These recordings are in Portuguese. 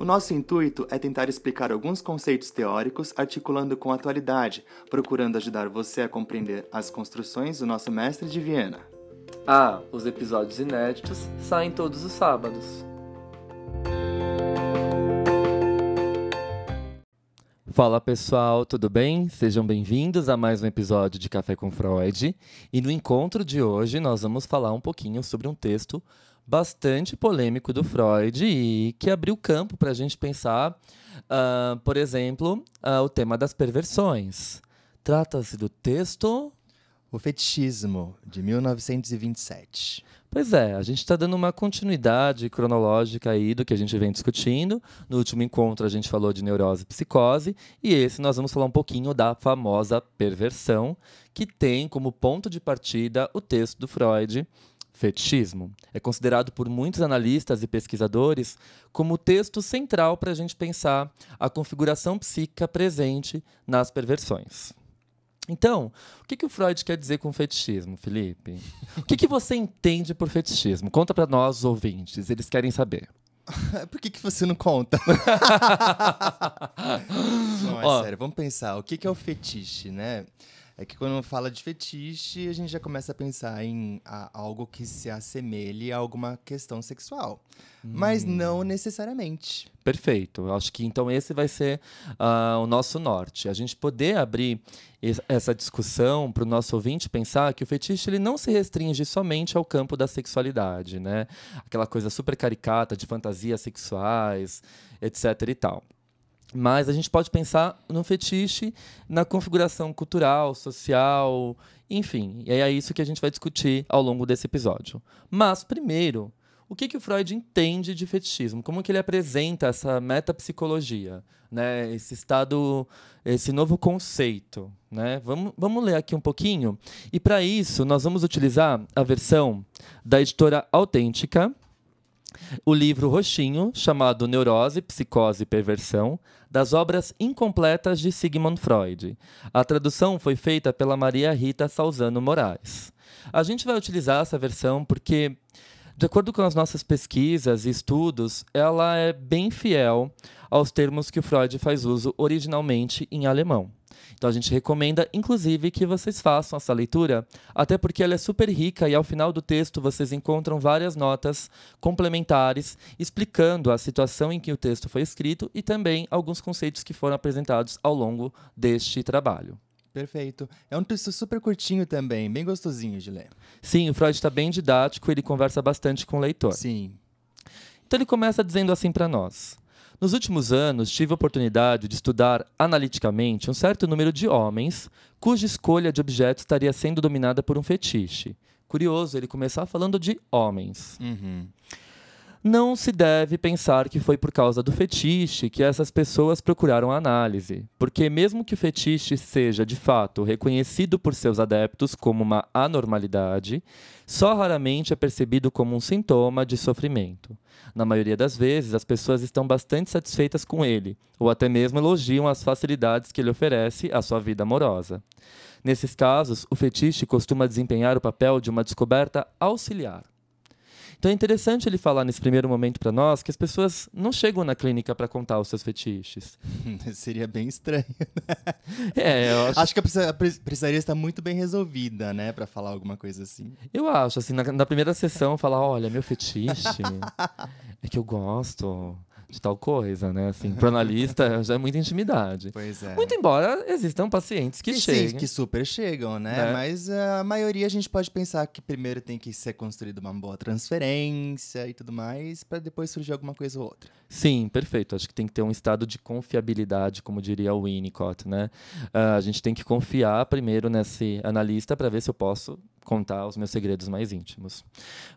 O nosso intuito é tentar explicar alguns conceitos teóricos articulando com a atualidade, procurando ajudar você a compreender as construções do nosso mestre de Viena. Ah, os episódios inéditos saem todos os sábados. Fala pessoal, tudo bem? Sejam bem-vindos a mais um episódio de Café com Freud. E no encontro de hoje nós vamos falar um pouquinho sobre um texto bastante polêmico do Freud e que abriu campo para a gente pensar, uh, por exemplo, uh, o tema das perversões. Trata-se do texto. O Fetichismo, de 1927. Pois é, a gente está dando uma continuidade cronológica aí do que a gente vem discutindo. No último encontro a gente falou de neurose e psicose, e esse nós vamos falar um pouquinho da famosa perversão, que tem como ponto de partida o texto do Freud, Fetichismo é considerado por muitos analistas e pesquisadores como o texto central para a gente pensar a configuração psíquica presente nas perversões. Então, o que, que o Freud quer dizer com fetichismo, Felipe? O que, que você entende por fetichismo? Conta para nós, ouvintes, eles querem saber. Por que, que você não conta? não, é Ó, sério, vamos pensar. O que, que é o fetiche, né? É que quando fala de fetiche, a gente já começa a pensar em a, algo que se assemelhe a alguma questão sexual. Hum. Mas não necessariamente. Perfeito. Eu acho que então esse vai ser uh, o nosso norte. A gente poder abrir essa discussão para o nosso ouvinte pensar que o fetiche ele não se restringe somente ao campo da sexualidade, né? Aquela coisa super caricata de fantasias sexuais, etc. e tal. Mas a gente pode pensar no fetiche na configuração cultural, social, enfim. E é isso que a gente vai discutir ao longo desse episódio. Mas, primeiro, o que, que o Freud entende de fetichismo? Como que ele apresenta essa metapsicologia? Né? Esse estado, esse novo conceito. Né? Vamos, vamos ler aqui um pouquinho. E para isso, nós vamos utilizar a versão da editora Autêntica, o livro roxinho, chamado Neurose, Psicose e Perversão, das obras incompletas de Sigmund Freud. A tradução foi feita pela Maria Rita Salzano Moraes. A gente vai utilizar essa versão porque, de acordo com as nossas pesquisas e estudos, ela é bem fiel aos termos que o Freud faz uso originalmente em alemão. Então a gente recomenda, inclusive, que vocês façam essa leitura, até porque ela é super rica e ao final do texto vocês encontram várias notas complementares explicando a situação em que o texto foi escrito e também alguns conceitos que foram apresentados ao longo deste trabalho. Perfeito. É um texto super curtinho também, bem gostosinho de ler. Sim, o Freud está bem didático, ele conversa bastante com o leitor. Sim. Então ele começa dizendo assim para nós: nos últimos anos, tive a oportunidade de estudar analiticamente um certo número de homens cuja escolha de objetos estaria sendo dominada por um fetiche. Curioso ele começar falando de homens. Uhum. Não se deve pensar que foi por causa do fetiche que essas pessoas procuraram a análise, porque, mesmo que o fetiche seja de fato reconhecido por seus adeptos como uma anormalidade, só raramente é percebido como um sintoma de sofrimento. Na maioria das vezes, as pessoas estão bastante satisfeitas com ele, ou até mesmo elogiam as facilidades que ele oferece à sua vida amorosa. Nesses casos, o fetiche costuma desempenhar o papel de uma descoberta auxiliar. Então é interessante ele falar nesse primeiro momento para nós que as pessoas não chegam na clínica para contar os seus fetiches. Seria bem estranho. Né? É, eu acho... acho que a precisaria estar muito bem resolvida, né, para falar alguma coisa assim. Eu acho, assim, na, na primeira sessão falar, olha, meu fetiche é que eu gosto de tal coisa, né? Assim, pro analista já é muita intimidade. Pois é. Muito embora existam pacientes que, que cheguem. Sim, que super chegam, né? né? Mas a maioria a gente pode pensar que primeiro tem que ser construída uma boa transferência e tudo mais, para depois surgir alguma coisa ou outra. Sim, perfeito. Acho que tem que ter um estado de confiabilidade, como diria o Winnicott, né? Uh, a gente tem que confiar primeiro nesse analista para ver se eu posso contar os meus segredos mais íntimos.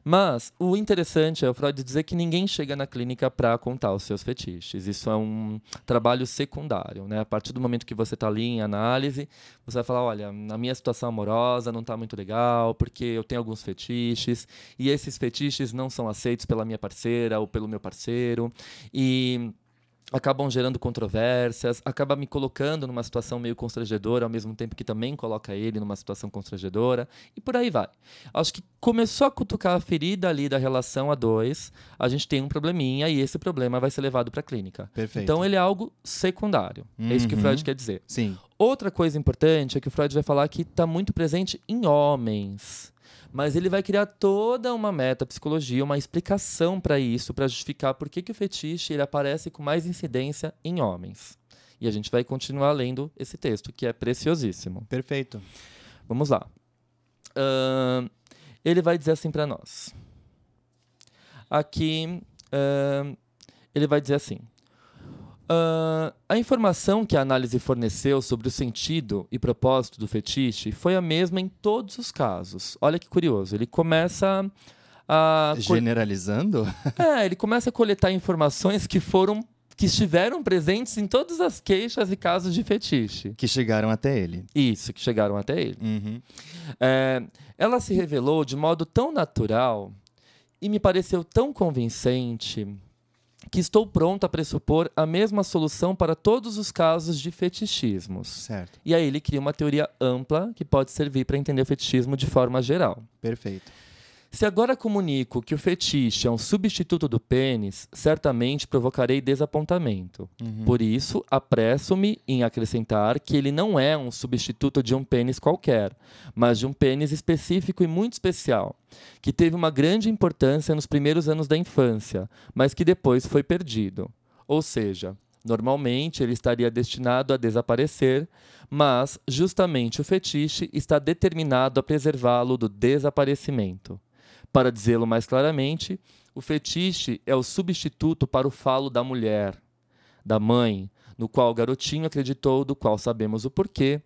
Mas o interessante é o Freud dizer que ninguém chega na clínica para contar os seus fetiches. Isso é um trabalho secundário, né? A partir do momento que você está ali em análise, você vai falar, olha, na minha situação amorosa não está muito legal, porque eu tenho alguns fetiches e esses fetiches não são aceitos pela minha parceira ou pelo meu parceiro e acabam gerando controvérsias, acaba me colocando numa situação meio constrangedora, ao mesmo tempo que também coloca ele numa situação constrangedora, e por aí vai. Acho que começou a cutucar a ferida ali da relação a dois, a gente tem um probleminha e esse problema vai ser levado para a clínica. Perfeito. Então ele é algo secundário. Uhum. É isso que o Freud uhum. quer dizer. Sim. Outra coisa importante é que o Freud vai falar que está muito presente em homens. Mas ele vai criar toda uma metapsicologia, uma explicação para isso, para justificar por que, que o fetiche ele aparece com mais incidência em homens. E a gente vai continuar lendo esse texto, que é preciosíssimo. Perfeito. Vamos lá. Uh, ele vai dizer assim para nós. Aqui, uh, ele vai dizer assim: Uh, a informação que a análise forneceu sobre o sentido e propósito do fetiche foi a mesma em todos os casos. Olha que curioso. Ele começa a. Generalizando? É, ele começa a coletar informações que foram. que estiveram presentes em todas as queixas e casos de fetiche. Que chegaram até ele. Isso, que chegaram até ele. Uhum. É, ela se revelou de modo tão natural e me pareceu tão convincente que estou pronto a pressupor a mesma solução para todos os casos de fetichismos. Certo. E aí ele cria uma teoria ampla que pode servir para entender o fetichismo de forma geral. Perfeito. Se agora comunico que o fetiche é um substituto do pênis, certamente provocarei desapontamento. Uhum. Por isso, apresso-me em acrescentar que ele não é um substituto de um pênis qualquer, mas de um pênis específico e muito especial, que teve uma grande importância nos primeiros anos da infância, mas que depois foi perdido. Ou seja, Normalmente ele estaria destinado a desaparecer, mas justamente o fetiche está determinado a preservá-lo do desaparecimento. Para dizê-lo mais claramente, o fetiche é o substituto para o falo da mulher, da mãe, no qual o garotinho acreditou, do qual sabemos o porquê.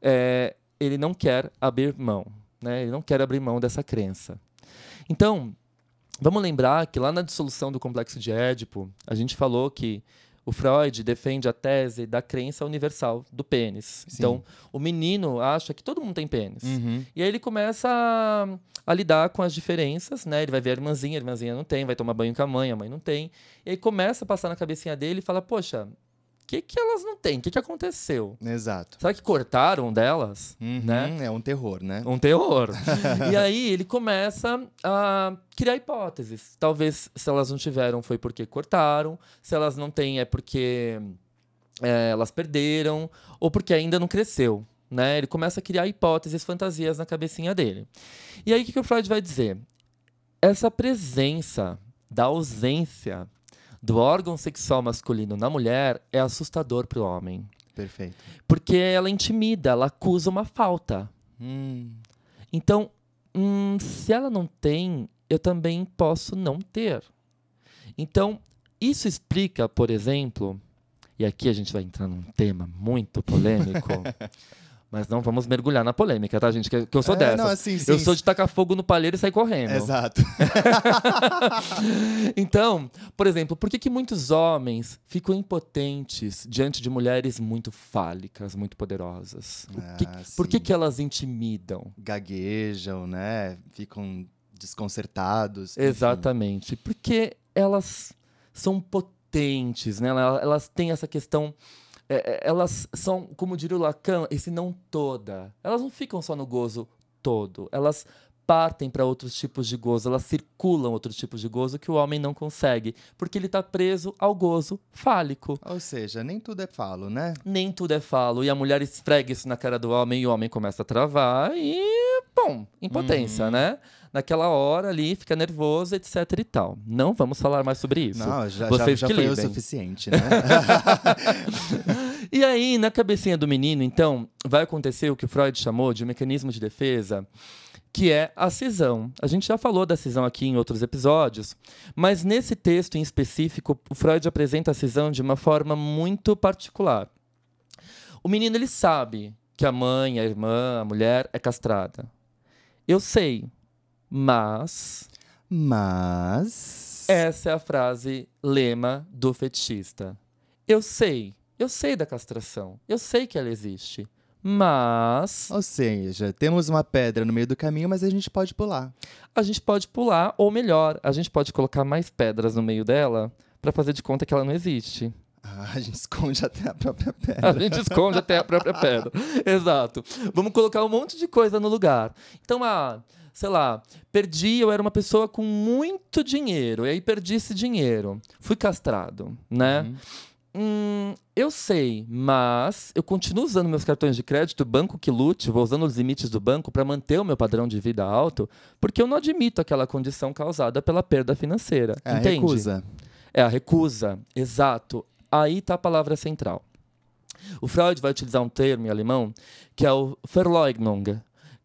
É, ele não quer abrir mão, né? ele não quer abrir mão dessa crença. Então, vamos lembrar que lá na dissolução do complexo de Édipo, a gente falou que o Freud defende a tese da crença universal do pênis. Sim. Então, o menino acha que todo mundo tem pênis. Uhum. E aí ele começa a, a, lidar com as diferenças, né? Ele vai ver a irmãzinha, a irmãzinha não tem, vai tomar banho com a mãe, a mãe não tem. E aí começa a passar na cabecinha dele e fala: Poxa, que, que elas não têm? O que, que aconteceu? Exato. Será que cortaram delas? Uhum, né? É um terror, né? Um terror. e aí ele começa a criar hipóteses. Talvez se elas não tiveram foi porque cortaram, se elas não têm é porque é, elas perderam, ou porque ainda não cresceu. Né? Ele começa a criar hipóteses, fantasias na cabecinha dele. E aí o que, que o Freud vai dizer? Essa presença da ausência do órgão sexual masculino na mulher é assustador para o homem. Perfeito. Porque ela intimida, ela acusa uma falta. Hum. Então, hum, se ela não tem, eu também posso não ter. Então, isso explica, por exemplo, e aqui a gente vai entrar num tema muito polêmico. Mas não vamos mergulhar na polêmica, tá, gente? Que, que eu sou é, dessa. Não, assim, sim, eu sou de tacar fogo no palheiro e sair correndo. Exato. então, por exemplo, por que, que muitos homens ficam impotentes diante de mulheres muito fálicas, muito poderosas? Ah, que, por que, que elas intimidam? Gaguejam, né? Ficam desconcertados. Exatamente. Enfim. Porque elas são potentes, né? Elas têm essa questão é, é, elas são, como diria o Lacan, esse não toda. Elas não ficam só no gozo todo. Elas partem para outros tipos de gozo, elas circulam outros tipos de gozo que o homem não consegue, porque ele está preso ao gozo fálico. Ou seja, nem tudo é falo, né? Nem tudo é falo. E a mulher esfrega isso na cara do homem e o homem começa a travar e bom, impotência, né? Naquela hora ali, fica nervoso, etc e tal. Não vamos falar mais sobre isso. Não, já, Vocês já, já foi o lidem. suficiente, né? E aí, na cabecinha do menino, então, vai acontecer o que o Freud chamou de mecanismo de defesa, que é a cisão. A gente já falou da cisão aqui em outros episódios, mas nesse texto em específico, o Freud apresenta a cisão de uma forma muito particular. O menino ele sabe que a mãe, a irmã, a mulher é castrada. Eu sei, mas Mas. essa é a frase lema do fetichista. Eu sei, eu sei da castração, eu sei que ela existe, mas Ou seja, temos uma pedra no meio do caminho, mas a gente pode pular. a gente pode pular, ou melhor, a gente pode colocar mais pedras no meio dela para fazer de conta que ela não existe. Ah, a gente esconde até a própria A pedra. gente esconde até a própria pedra. Exato. Vamos colocar um monte de coisa no lugar. Então, ah, sei lá, perdi, eu era uma pessoa com muito dinheiro, e aí perdi esse dinheiro. Fui castrado, né? Uhum. Hum, eu sei, mas eu continuo usando meus cartões de crédito, banco que lute, vou usando os limites do banco para manter o meu padrão de vida alto, porque eu não admito aquela condição causada pela perda financeira. É a entende? recusa. É a recusa, exato. Aí está a palavra central. O Freud vai utilizar um termo em alemão que é o Verleugnung,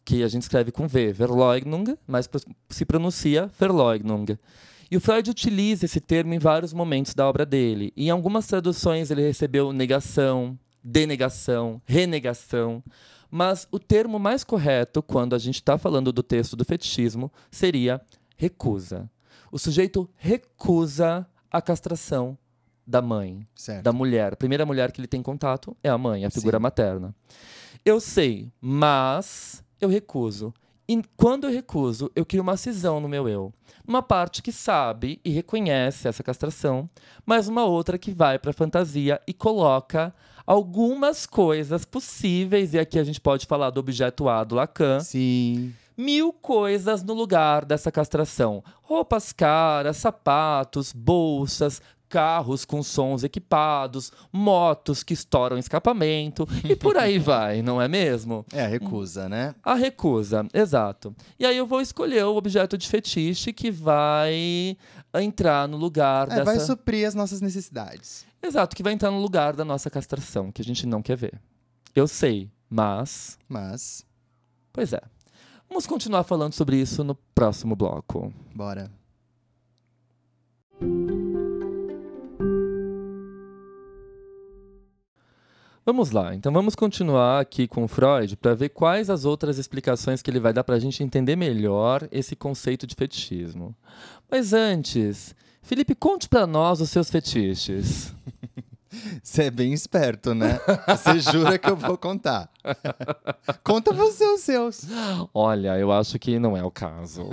que a gente escreve com V, Verleugnung, mas se pronuncia Verleugnung. E o Freud utiliza esse termo em vários momentos da obra dele. E em algumas traduções ele recebeu negação, denegação, renegação. Mas o termo mais correto, quando a gente está falando do texto do fetichismo, seria recusa. O sujeito recusa a castração da mãe, Certo. da mulher. A primeira mulher que ele tem contato é a mãe, a figura Sim. materna. Eu sei, mas eu recuso. E quando eu recuso, eu crio uma cisão no meu eu. Uma parte que sabe e reconhece essa castração, mas uma outra que vai para a fantasia e coloca algumas coisas possíveis, e aqui a gente pode falar do objeto A do Lacan, Sim. mil coisas no lugar dessa castração. Roupas caras, sapatos, bolsas, carros com sons equipados, motos que estouram escapamento e por aí vai, não é mesmo? É a recusa, né? A recusa, exato. E aí eu vou escolher o objeto de fetiche que vai entrar no lugar É, dessa. vai suprir as nossas necessidades. Exato, que vai entrar no lugar da nossa castração, que a gente não quer ver. Eu sei, mas. Mas, Pois é. Vamos continuar falando sobre isso no próximo bloco. bora. Vamos lá, então vamos continuar aqui com Freud para ver quais as outras explicações que ele vai dar para a gente entender melhor esse conceito de fetichismo. Mas antes, Felipe, conte para nós os seus fetiches. Você é bem esperto, né? Você jura que eu vou contar. Conta você os seus. Olha, eu acho que não é o caso.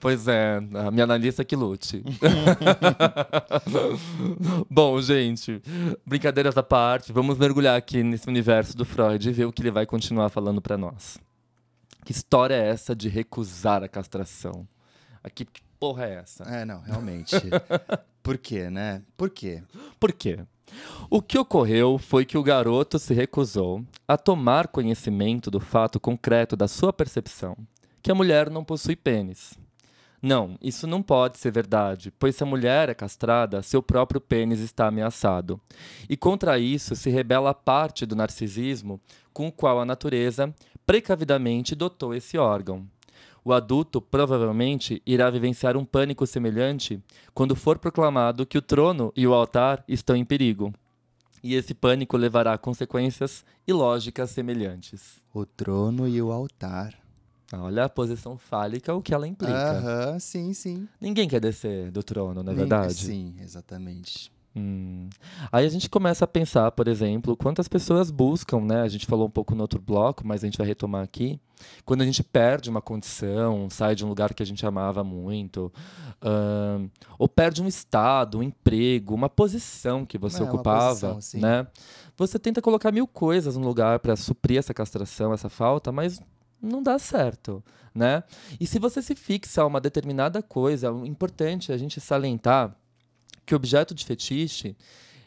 Pois é, a minha analista que lute. Bom, gente, brincadeiras à parte, vamos mergulhar aqui nesse universo do Freud e ver o que ele vai continuar falando para nós. Que história é essa de recusar a castração? Aqui, que porra é essa? É, não, realmente. Por quê, né? Por quê? Por quê? O que ocorreu foi que o garoto se recusou a tomar conhecimento do fato concreto da sua percepção, que a mulher não possui pênis. Não, isso não pode ser verdade, pois se a mulher é castrada, seu próprio pênis está ameaçado. E contra isso se rebela a parte do narcisismo com o qual a natureza precavidamente dotou esse órgão. O adulto provavelmente irá vivenciar um pânico semelhante quando for proclamado que o trono e o altar estão em perigo. E esse pânico levará a consequências ilógicas semelhantes. O trono e o altar. Olha a posição fálica, o que ela implica. Aham, sim, sim. Ninguém quer descer do trono, não é verdade? Sim, exatamente. Hum. Aí a gente começa a pensar, por exemplo, quantas pessoas buscam, né? A gente falou um pouco no outro bloco, mas a gente vai retomar aqui. Quando a gente perde uma condição, sai de um lugar que a gente amava muito, ahn, ou perde um estado, um emprego, uma posição que você É, ocupava, posição, né? Você tenta colocar mil coisas no lugar para suprir essa castração, essa falta, mas não dá certo, né? E se você se fixa a uma determinada coisa, é importante a gente salientar que o objeto de fetiche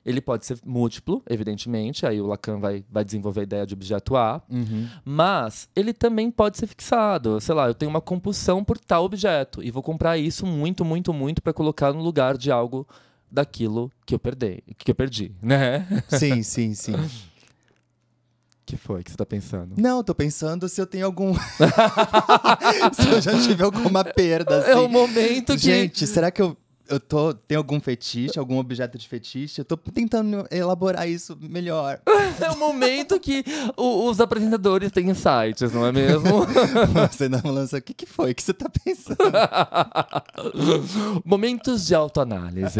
Ele pode ser múltiplo, evidentemente, aí o Lacan vai, vai desenvolver a ideia de objeto A, Uhum. mas ele também pode ser fixado. Sei lá, eu tenho uma compulsão por tal objeto e vou comprar isso muito, muito, muito para colocar no lugar de algo daquilo que eu perdi, que eu perdi, né? Sim, sim, sim. que foi que você tá pensando? Não, tô pensando se eu tenho algum. se eu já tive alguma perda. Assim. É o momento que Gente, será que eu, eu tô, tenho algum fetiche, algum objeto de fetiche? Eu tô tentando elaborar isso melhor. é o momento que o- os apresentadores têm insights, não é mesmo? Você não lança. O que, que foi que você tá pensando? Momentos de autoanálise.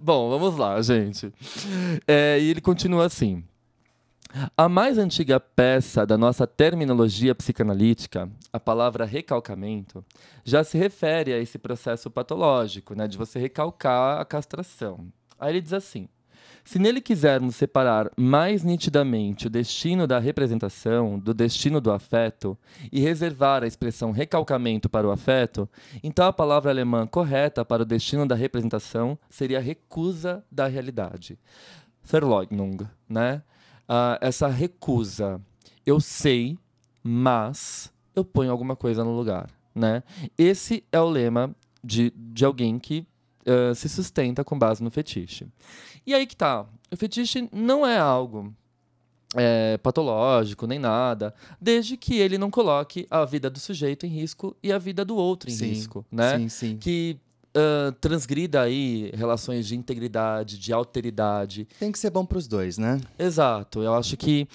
Bom, vamos lá, gente. É, e ele continua assim. A mais antiga peça da nossa terminologia psicanalítica, a palavra recalcamento, já se refere a esse processo patológico, né, de você recalcar a castração. Aí ele diz assim: se nele quisermos separar mais nitidamente o destino da representação do destino do afeto e reservar a expressão recalcamento para o afeto, então a palavra alemã correta para o destino da representação seria recusa da realidade. Verleugnung, né? Ah, essa recusa. Eu sei, mas eu ponho alguma coisa no lugar, né? Esse é o lema de, de alguém que ah, se sustenta com base no fetiche. E aí que tá. O fetiche não é algo é, patológico nem nada, desde que ele não coloque a vida do sujeito em risco e a vida do outro em Sim, risco, né? Sim, sim. Que transgrida aí relações de integridade, de alteridade. Tem que ser bom pros dois, né? Exato. Eu acho que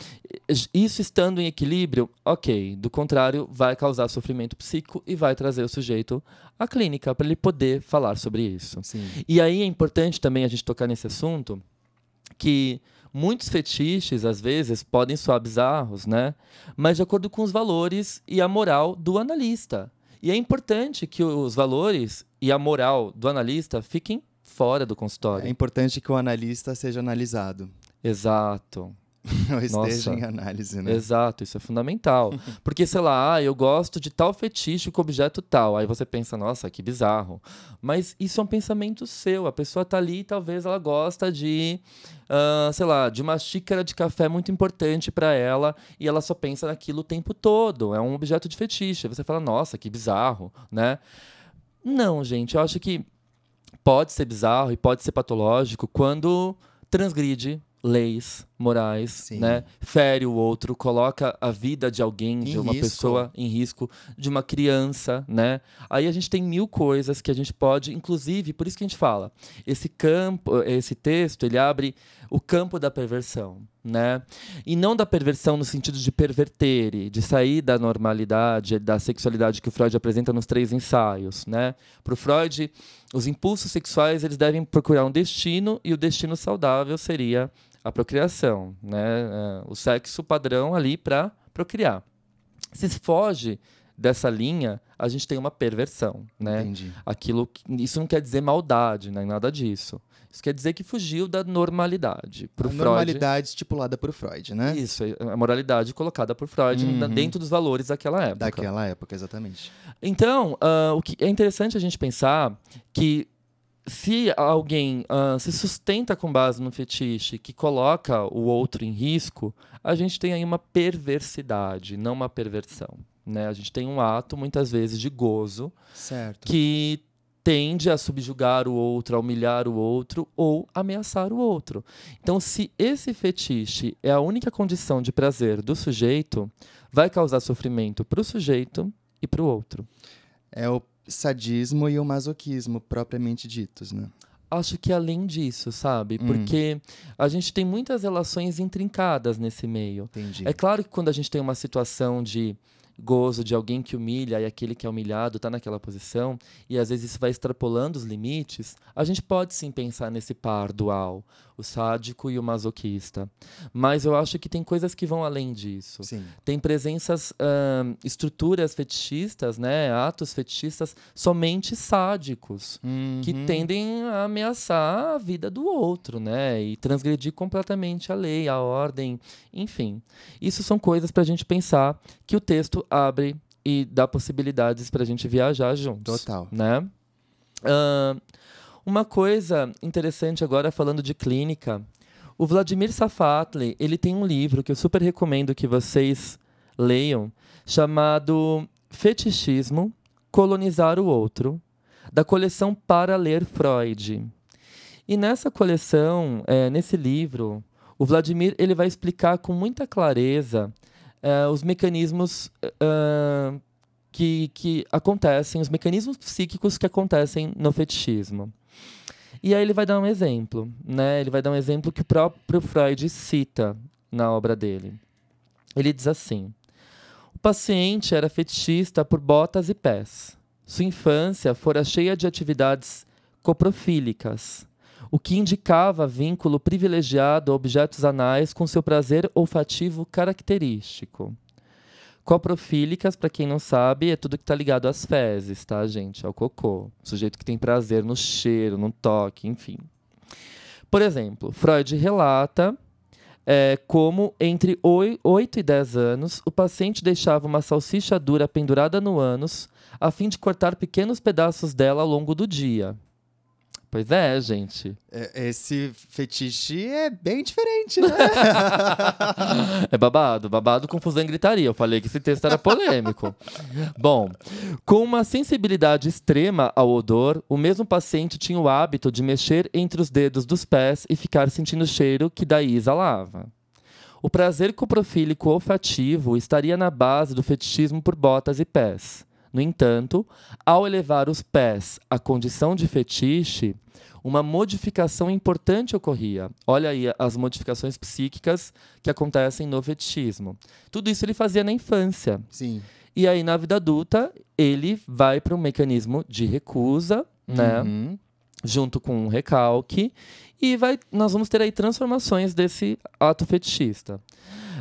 isso estando em equilíbrio, ok. Do contrário, vai causar sofrimento psíquico e vai trazer o sujeito à clínica para ele poder falar sobre isso. Sim. E aí é importante também a gente tocar nesse assunto que muitos fetiches, às vezes, podem soar bizarros, né? Mas de acordo com os valores e a moral do analista. E é importante que os valores e a moral do analista fiquem fora do consultório. É importante que o analista seja analisado. Exato. Ou esteja Nossa. em análise, né? Exato, isso é fundamental. Porque, sei lá, ah, eu gosto de tal fetiche com objeto tal. Aí você pensa, nossa, que bizarro. Mas isso é um pensamento seu. A pessoa tá ali e talvez ela gosta de, ah, sei lá, de uma xícara de café muito importante para ela e ela só pensa naquilo o tempo todo. É um objeto de fetiche. Aí você fala, nossa, que bizarro, né? Não, gente, eu acho que pode ser bizarro e pode ser patológico quando transgride leis morais, Sim. né? Fere o outro, coloca a vida de alguém, de Em uma risco. pessoa em risco, de uma criança, né? Aí a gente tem mil coisas que a gente pode, inclusive, por isso que a gente fala, esse campo, esse texto, ele abre o campo da perversão, né? E não da perversão no sentido de perverter, e de sair da normalidade, da sexualidade que o Freud apresenta nos três ensaios, né? Para o Freud, os impulsos sexuais eles devem procurar um destino e o destino saudável seria a procriação, né? É, O sexo padrão ali para procriar. Se foge dessa linha, a gente tem uma perversão, né? Entendi. Aquilo isso não quer dizer maldade, nem nada disso. Isso quer dizer que fugiu da normalidade. Pro a Freud, normalidade estipulada por Freud, né? isso, a moralidade colocada por Freud Uhum. dentro dos valores daquela época. Daquela época, exatamente. Então, ah, o que é interessante a gente pensar que se alguém ah, se sustenta com base no fetiche que coloca o outro em risco, a gente tem aí uma perversidade, não uma perversão. Né? A gente tem um ato, muitas vezes, de gozo Certo. que tende a subjugar o outro, a humilhar o outro ou ameaçar o outro. Então, se esse fetiche é a única condição de prazer do sujeito, vai causar sofrimento para o sujeito e para o outro. É o sadismo e o masoquismo propriamente ditos, né? Acho que além disso, sabe? Hum. Porque a gente tem muitas relações intrincadas nesse meio. Entendi. É claro que quando a gente tem uma situação de gozo de alguém que humilha e aquele que é humilhado está naquela posição, e às vezes isso vai extrapolando os limites, a gente pode sim pensar nesse par dual, o sádico e o masoquista. Mas eu acho que tem coisas que vão além disso. Sim. Tem presenças, ahn, estruturas fetichistas, né, atos fetichistas somente sádicos que Uhum. tendem a ameaçar a vida do outro, né? E transgredir completamente a lei, a ordem, enfim. Isso são coisas para a gente pensar que o texto abre e dá possibilidades para a gente viajar juntos. Total. Né? Ahn, uma coisa interessante agora, falando de clínica, O Vladimir Safatli, ele tem um livro que eu super recomendo que vocês leiam, chamado Fetichismo, Colonizar o Outro, da coleção Para Ler Freud. E nessa coleção, é, nesse livro, o Vladimir ele vai explicar com muita clareza é, os mecanismos uh, que, que acontecem, os mecanismos psíquicos que acontecem no fetichismo. E aí ele vai dar um exemplo, né? Ele vai dar um exemplo que o próprio Freud cita na obra dele. Ele diz assim: O paciente era fetichista por botas e pés. Sua infância fora cheia de atividades coprofílicas, o que indicava vínculo privilegiado a objetos anais com seu prazer olfativo característico. Coprofílicas, para quem não sabe, é tudo que está ligado às fezes, tá, gente? Ao cocô. O sujeito que tem prazer no cheiro, no toque, enfim. Por exemplo, Freud relata é, como entre 8 e 10 anos o paciente deixava uma salsicha dura pendurada no ânus a fim de cortar pequenos pedaços dela ao longo do dia. Pois é, gente. É, esse fetiche é bem diferente, né? é babado, babado, confusão e gritaria. Eu falei que esse texto era polêmico. Bom, com uma sensibilidade extrema ao odor, o mesmo paciente tinha o hábito de mexer entre os dedos dos pés e ficar sentindo o cheiro que daí exalava. O prazer coprofílico olfativo estaria na base do fetichismo por botas e pés. No entanto, ao elevar os pés à condição de fetiche, uma modificação importante ocorria. Olha aí as modificações psíquicas que acontecem no fetichismo. Tudo isso ele fazia na infância. Sim. E aí, na vida adulta, ele vai para um mecanismo de recusa, né? uhum. né? Junto com um recalque. E vai, nós vamos ter aí transformações desse ato fetichista.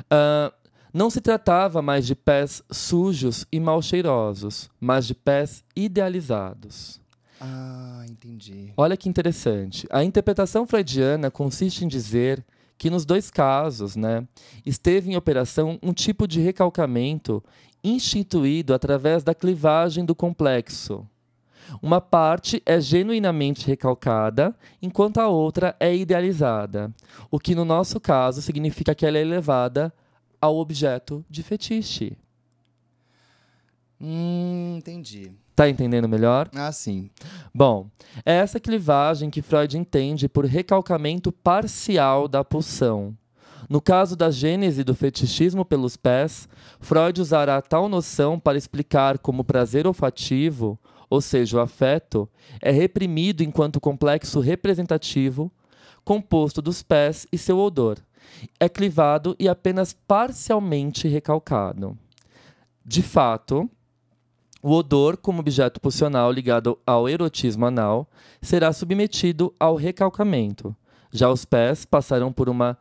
Uh, não se tratava mais de pés sujos e mal cheirosos, mas de pés idealizados. Ah, entendi. Olha que interessante. A interpretação freudiana consiste em dizer que nos dois casos, né, esteve em operação um tipo de recalcamento instituído através da clivagem do complexo. Uma parte é genuinamente recalcada, enquanto a outra é idealizada, o que no nosso caso significa que ela é elevada ao objeto de fetiche. Hum, entendi. Tá entendendo melhor? Ah, sim. Bom, é essa clivagem que Freud entende por recalcamento parcial da pulsão. No caso da gênese do fetichismo pelos pés, Freud usará tal noção para explicar como o prazer olfativo, ou seja, o afeto, é reprimido enquanto complexo representativo, composto dos pés e seu odor é clivado e apenas parcialmente recalcado. De fato, o odor, como objeto pulsional ligado ao erotismo anal, será submetido ao recalcamento. Já os pés passarão por uma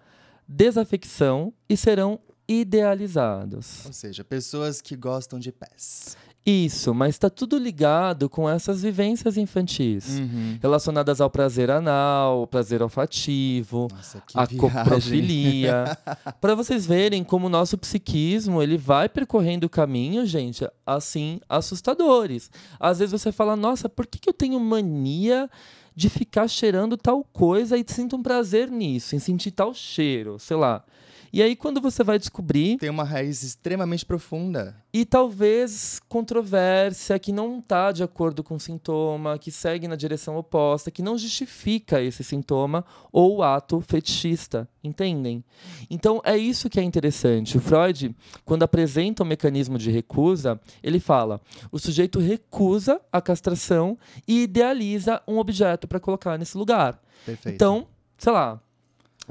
desafecção e serão idealizados. Ou seja, pessoas que gostam de pés. Isso, mas está tudo ligado com essas vivências infantis, uhum. relacionadas ao prazer anal, ao prazer olfativo, Nossa, a coprofilia. Para vocês verem como o nosso psiquismo ele vai percorrendo caminhos, gente, assim, assustadores. Às vezes você fala, nossa, por que, que eu tenho mania de ficar cheirando tal coisa e sinto um prazer nisso, em sentir tal cheiro, sei lá. E aí, quando você vai descobrir. Tem uma raiz extremamente profunda. E talvez controvérsia que não está de acordo com o sintoma, que segue na direção oposta, que não justifica esse sintoma ou ato fetichista. Entendem? Então é isso que é interessante. O Freud, quando apresenta o mecanismo de recusa, ele fala: o sujeito recusa a castração e idealiza um objeto para colocar nesse lugar. Perfeito. Então, sei lá,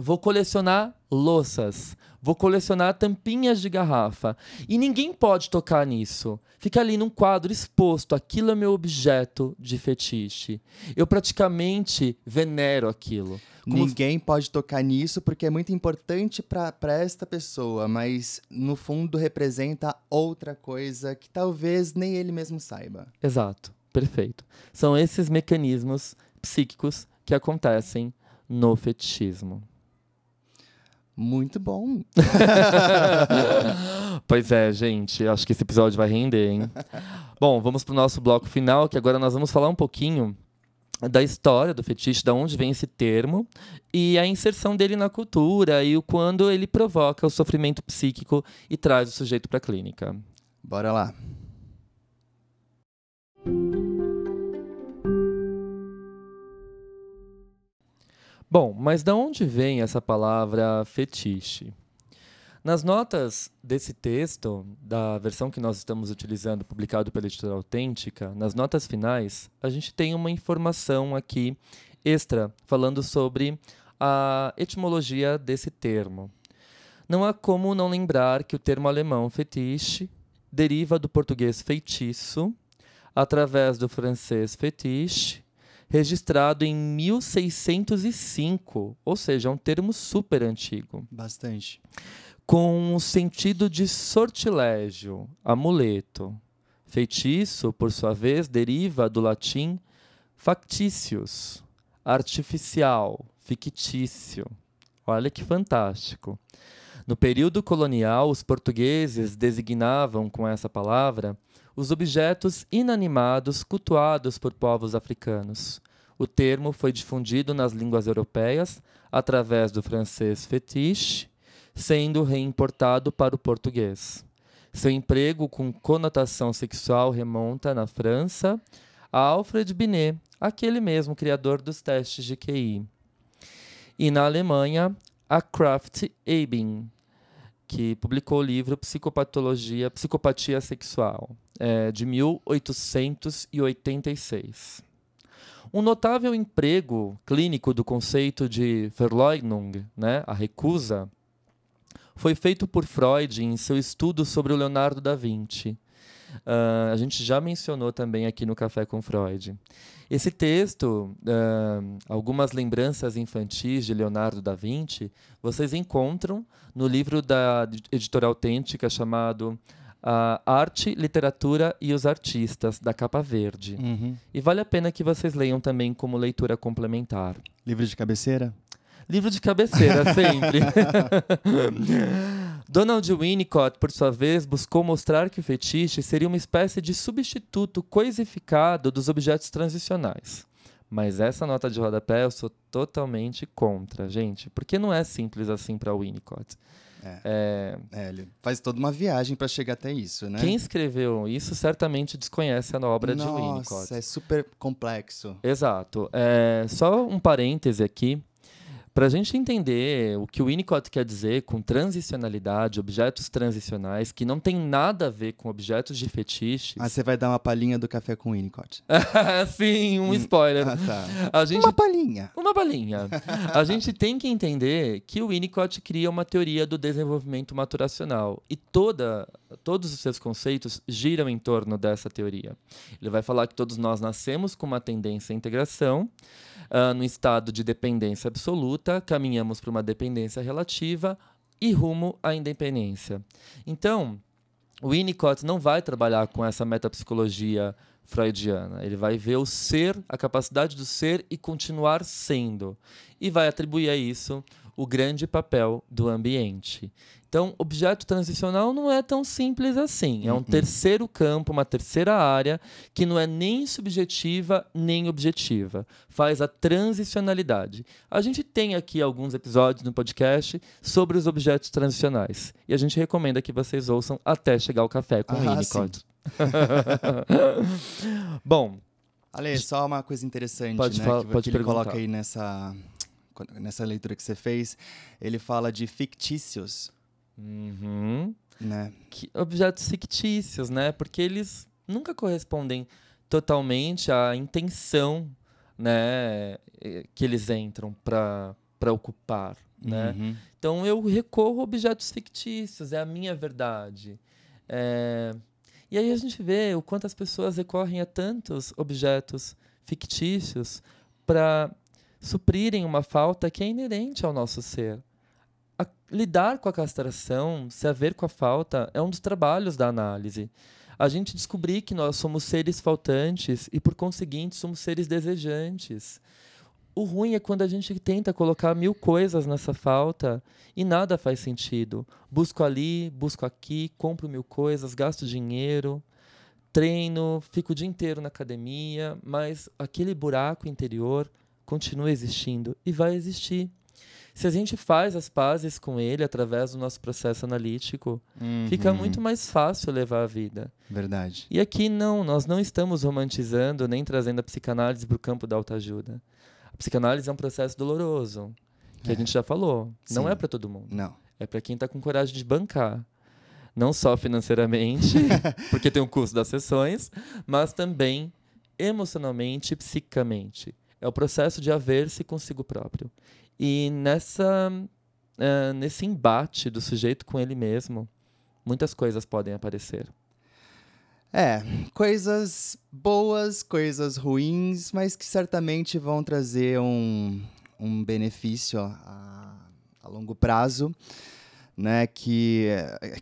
vou colecionar louças, vou colecionar tampinhas de garrafa. E ninguém pode tocar nisso. Fica ali num quadro exposto. Aquilo é meu objeto de fetiche. Eu praticamente venero aquilo. Como ninguém pode tocar nisso porque é muito importante para esta pessoa, mas no fundo representa outra coisa que talvez nem ele mesmo saiba. Exato, perfeito. São esses mecanismos psíquicos que acontecem no fetichismo. Muito bom. pois é, gente. Acho que esse episódio vai render, hein? bom, vamos pro nosso bloco final, que agora nós vamos falar um pouquinho da história do fetiche, da onde vem esse termo, e a inserção dele na cultura e o quando ele provoca o sofrimento psíquico e traz o sujeito para a clínica. Bora lá. Bom, mas da onde vem essa palavra fetiche? Nas notas desse texto, da versão que nós estamos utilizando, publicado pela editora Autêntica, nas notas finais, a gente tem uma informação aqui extra falando sobre a etimologia desse termo. Não há como não lembrar que o termo alemão fetiche deriva do português feitiço, através do francês fetiche, registrado em 1605, ou seja, é um termo super antigo. Bastante com o sentido de sortilégio, amuleto. Feitiço, por sua vez, deriva do latim factitious, artificial, fictício. Olha que fantástico. No período colonial, os portugueses designavam com essa palavra os objetos inanimados cultuados por povos africanos. O termo foi difundido nas línguas europeias através do francês fetiche sendo reimportado para o português. Seu emprego com conotação sexual remonta, na França, a Alfred Binet, aquele mesmo criador dos testes de QI. E na Alemanha, a Kraft Ebing, que publicou o livro Psicopatologia, Psicopatia Sexual, é, de 1886. Um notável emprego clínico do conceito de Verleugnung, né, a recusa, foi feito por Freud em seu estudo sobre o Leonardo da Vinci. Uh, a gente já mencionou também aqui no Café com Freud. Esse texto, uh, algumas lembranças infantis de Leonardo da Vinci, vocês encontram no livro da editora autêntica chamado uh, Arte, Literatura e os Artistas, da capa verde. Uhum. E vale a pena que vocês leiam também como leitura complementar. Livro de cabeceira? Livro de cabeceira, sempre. Donald Winnicott, por sua vez, buscou mostrar que o fetiche seria uma espécie de substituto coisificado dos objetos transicionais. Mas essa nota de rodapé eu sou totalmente contra, gente, porque não é simples assim para Winnicott. É. É... é. ele faz toda uma viagem para chegar até isso, né? Quem escreveu isso certamente desconhece a obra Nossa, de Winnicott. Nossa, é super complexo. Exato. É, só um parêntese aqui. Para a gente entender o que o Winnicott quer dizer com transicionalidade, objetos transicionais, que não tem nada a ver com objetos de fetiche. Ah, você vai dar uma palhinha do café com Winnicott. Sim, um hum, spoiler. Ah, tá. a gente... Uma palhinha. Uma palhinha. a gente tem que entender que o Winnicott cria uma teoria do desenvolvimento maturacional. E toda, todos os seus conceitos giram em torno dessa teoria. Ele vai falar que todos nós nascemos com uma tendência à integração uh, no estado de dependência absoluta, caminhamos para uma dependência relativa e rumo à independência. Então, o Winnicott não vai trabalhar com essa metapsicologia freudiana. Ele vai ver o ser, a capacidade do ser e continuar sendo. E vai atribuir a isso o grande papel do ambiente. Então, objeto transicional não é tão simples assim. É um uhum. terceiro campo, uma terceira área que não é nem subjetiva nem objetiva. Faz a transicionalidade. A gente tem aqui alguns episódios no podcast sobre os objetos transicionais. E a gente recomenda que vocês ouçam até chegar ao café com ah, o Winnicott. Bom. Ale, só uma coisa interessante, pode né? Falar, que, pode que ele coloca aí nessa, nessa leitura que você fez. Ele fala de fictícios Uhum. Né? Que, objetos fictícios, né? Porque eles nunca correspondem totalmente à intenção, né? Que eles entram para ocupar, né? Uhum. Então eu recorro a objetos fictícios, é a minha verdade. É... E aí a gente vê o quanto as pessoas recorrem a tantos objetos fictícios para suprirem uma falta que é inerente ao nosso ser a, lidar com a castração, se haver com a falta, é um dos trabalhos da análise. A gente descobrir que nós somos seres faltantes e, por conseguinte, somos seres desejantes. O ruim é quando a gente tenta colocar mil coisas nessa falta e nada faz sentido. Busco ali, busco aqui, compro mil coisas, gasto dinheiro, treino, fico o dia inteiro na academia, mas aquele buraco interior continua existindo e vai existir. Se a gente faz as pazes com ele através do nosso processo analítico, uhum. fica muito mais fácil levar a vida. Verdade. E aqui não, nós não estamos romantizando nem trazendo a psicanálise para o campo da autoajuda. A psicanálise é um processo doloroso, que é. a gente já falou. Sim. Não é para todo mundo. Não. É para quem está com coragem de bancar não só financeiramente, porque tem o custo das sessões, mas também emocionalmente e psicamente. É o processo de haver-se consigo próprio. E nessa, uh, nesse embate do sujeito com ele mesmo, muitas coisas podem aparecer. É, coisas boas, coisas ruins, mas que certamente vão trazer um, um benefício a, a longo prazo né, que,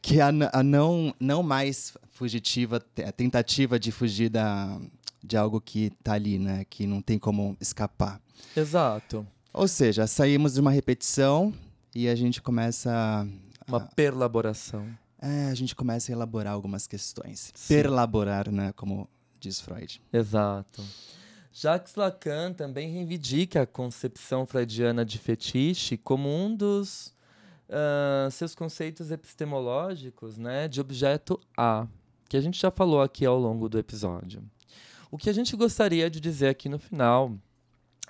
que a, a, não, não mais fugitiva, a tentativa de fugir da, de algo que está ali, né, que não tem como escapar. Exato. Ou seja, saímos de uma repetição e a gente começa. Uma perlaboração. É, a gente começa a elaborar algumas questões. Sim. Perlaborar, né, como diz Freud. Exato. Jacques Lacan também reivindica a concepção freudiana de fetiche como um dos uh, seus conceitos epistemológicos né, de objeto A, que a gente já falou aqui ao longo do episódio. O que a gente gostaria de dizer aqui no final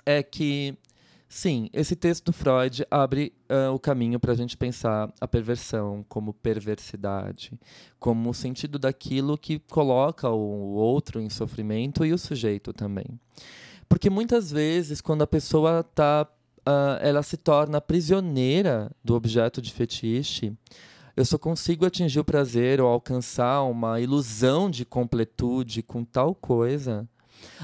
é que, sim, esse texto do Freud abre uh, o caminho para a gente pensar a perversão como perversidade, como o sentido daquilo que coloca o outro em sofrimento e o sujeito também. Porque muitas vezes, quando a pessoa está uh, ela se torna prisioneira do objeto de fetiche, eu só consigo atingir o prazer ou alcançar uma ilusão de completude com tal coisa.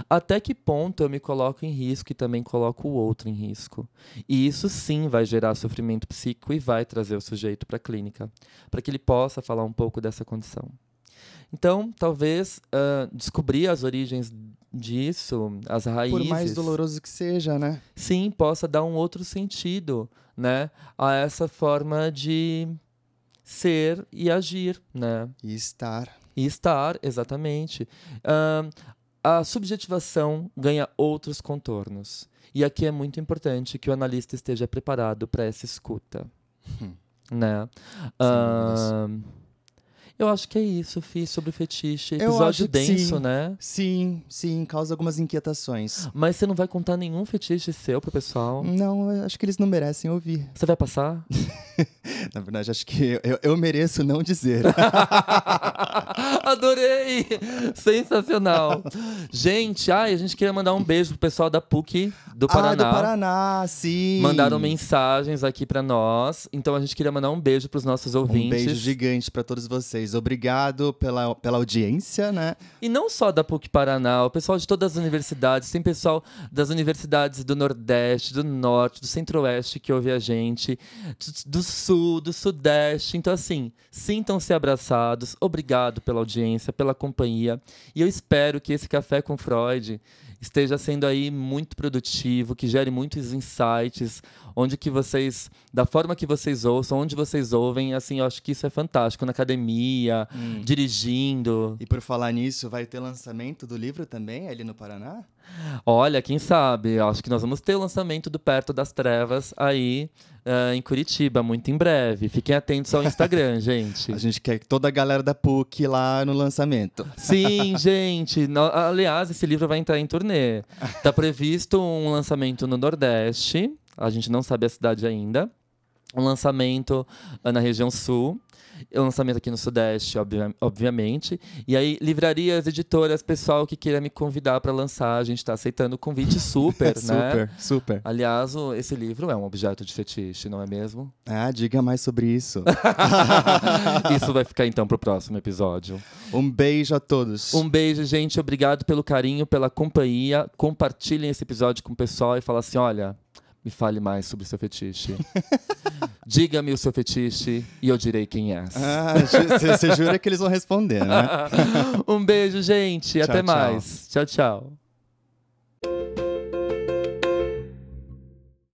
Até que ponto eu me coloco em risco e também coloco o outro em risco? E isso sim vai gerar sofrimento psíquico e vai trazer o sujeito para a clínica, para que ele possa falar um pouco dessa condição. Então, talvez uh, descobrir as origens disso, as raízes. Por mais doloroso que seja, né? Sim, possa dar um outro sentido, né? A essa forma de ser e agir, né? E estar. E estar, exatamente. Uh, a subjetivação ganha outros contornos. E aqui é muito importante que o analista esteja preparado para essa escuta. Hum. Né? Uh, eu acho que é isso, Fih, sobre fetiche. Episódio denso, sim. né? Sim, sim, causa algumas inquietações. Mas você não vai contar nenhum fetiche seu pro pessoal? Não, acho que eles não merecem ouvir. Você vai passar? Na verdade, acho que eu, eu mereço não dizer. Adorei! Sensacional. Gente, ai, a gente queria mandar um beijo pro pessoal da PUC do Paraná. Ah, do Paraná, sim. Mandaram mensagens aqui para nós. Então a gente queria mandar um beijo pros nossos ouvintes. Um beijo gigante para todos vocês. Obrigado pela, pela audiência, né? E não só da PUC Paraná, o pessoal de todas as universidades. Tem pessoal das universidades do Nordeste, do Norte, do Centro-Oeste que ouve a gente, do Sul, do Sudeste. Então, assim, sintam-se abraçados. Obrigado pela audiência, pela companhia. E eu espero que esse Café com Freud esteja sendo aí muito produtivo, que gere muitos insights, onde que vocês, da forma que vocês ouçam, onde vocês ouvem, assim, eu acho que isso é fantástico, na academia, hum. dirigindo. E por falar nisso, vai ter lançamento do livro também ali no Paraná? Olha, quem sabe? Acho que nós vamos ter o lançamento do Perto das Trevas aí uh, em Curitiba, muito em breve. Fiquem atentos ao Instagram, gente. A gente quer toda a galera da PUC lá no lançamento. Sim, gente. No, aliás, esse livro vai entrar em turnê. Tá previsto um lançamento no Nordeste. A gente não sabe a cidade ainda. Um lançamento uh, na região sul o lançamento aqui no Sudeste, obviamente. E aí, livrarias, editoras, pessoal que queira me convidar para lançar, a gente está aceitando o convite super, né? Super, super. Aliás, o, esse livro é um objeto de fetiche, não é mesmo? Ah, diga mais sobre isso. isso vai ficar então pro próximo episódio. Um beijo a todos. Um beijo, gente. Obrigado pelo carinho, pela companhia. Compartilhem esse episódio com o pessoal e fala assim: olha, me fale mais sobre o seu fetiche. Diga-me o seu fetiche e eu direi quem é. Ah, você ah, jura que eles vão responder, né? um beijo, gente. Tchau, Até tchau. mais. Tchau, tchau.